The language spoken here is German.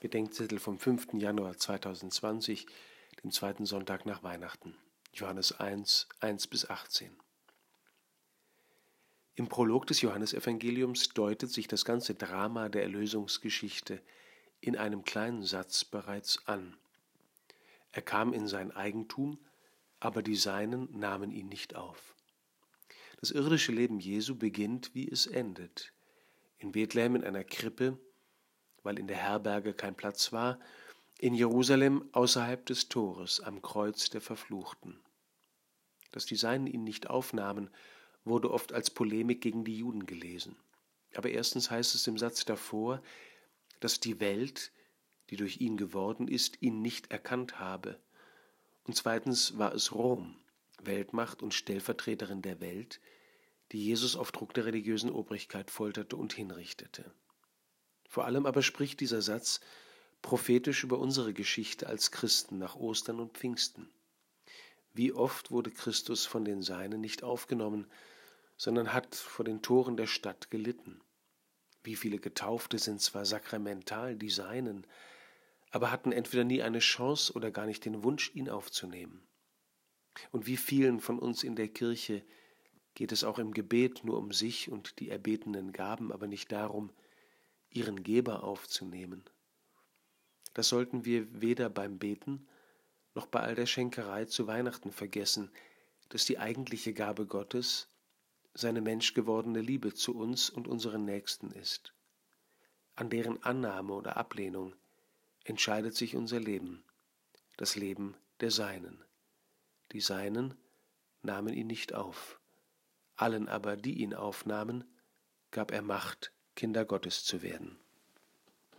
Gedenkzettel vom 5. Januar 2020, dem zweiten Sonntag nach Weihnachten. Johannes 1, 1 bis 18. Im Prolog des Johannesevangeliums deutet sich das ganze Drama der Erlösungsgeschichte in einem kleinen Satz bereits an. Er kam in sein Eigentum, aber die Seinen nahmen ihn nicht auf. Das irdische Leben Jesu beginnt, wie es endet. In Bethlehem in einer Krippe, weil in der Herberge kein Platz war, in Jerusalem außerhalb des Tores am Kreuz der Verfluchten. Dass die Seinen ihn nicht aufnahmen, wurde oft als Polemik gegen die Juden gelesen. Aber erstens heißt es im Satz davor, dass die Welt, die durch ihn geworden ist, ihn nicht erkannt habe. Und zweitens war es Rom, Weltmacht und Stellvertreterin der Welt, die Jesus auf Druck der religiösen Obrigkeit folterte und hinrichtete. Vor allem aber spricht dieser Satz prophetisch über unsere Geschichte als Christen nach Ostern und Pfingsten. Wie oft wurde Christus von den Seinen nicht aufgenommen, sondern hat vor den Toren der Stadt gelitten. Wie viele Getaufte sind zwar sakramental die Seinen, aber hatten entweder nie eine Chance oder gar nicht den Wunsch, ihn aufzunehmen. Und wie vielen von uns in der Kirche geht es auch im Gebet nur um sich und die erbetenen Gaben, aber nicht darum, ihren Geber aufzunehmen. Das sollten wir weder beim Beten noch bei all der Schenkerei zu Weihnachten vergessen, dass die eigentliche Gabe Gottes seine menschgewordene Liebe zu uns und unseren Nächsten ist. An deren Annahme oder Ablehnung entscheidet sich unser Leben, das Leben der Seinen. Die Seinen nahmen ihn nicht auf, allen aber, die ihn aufnahmen, gab er Macht, Kinder Gottes zu werden.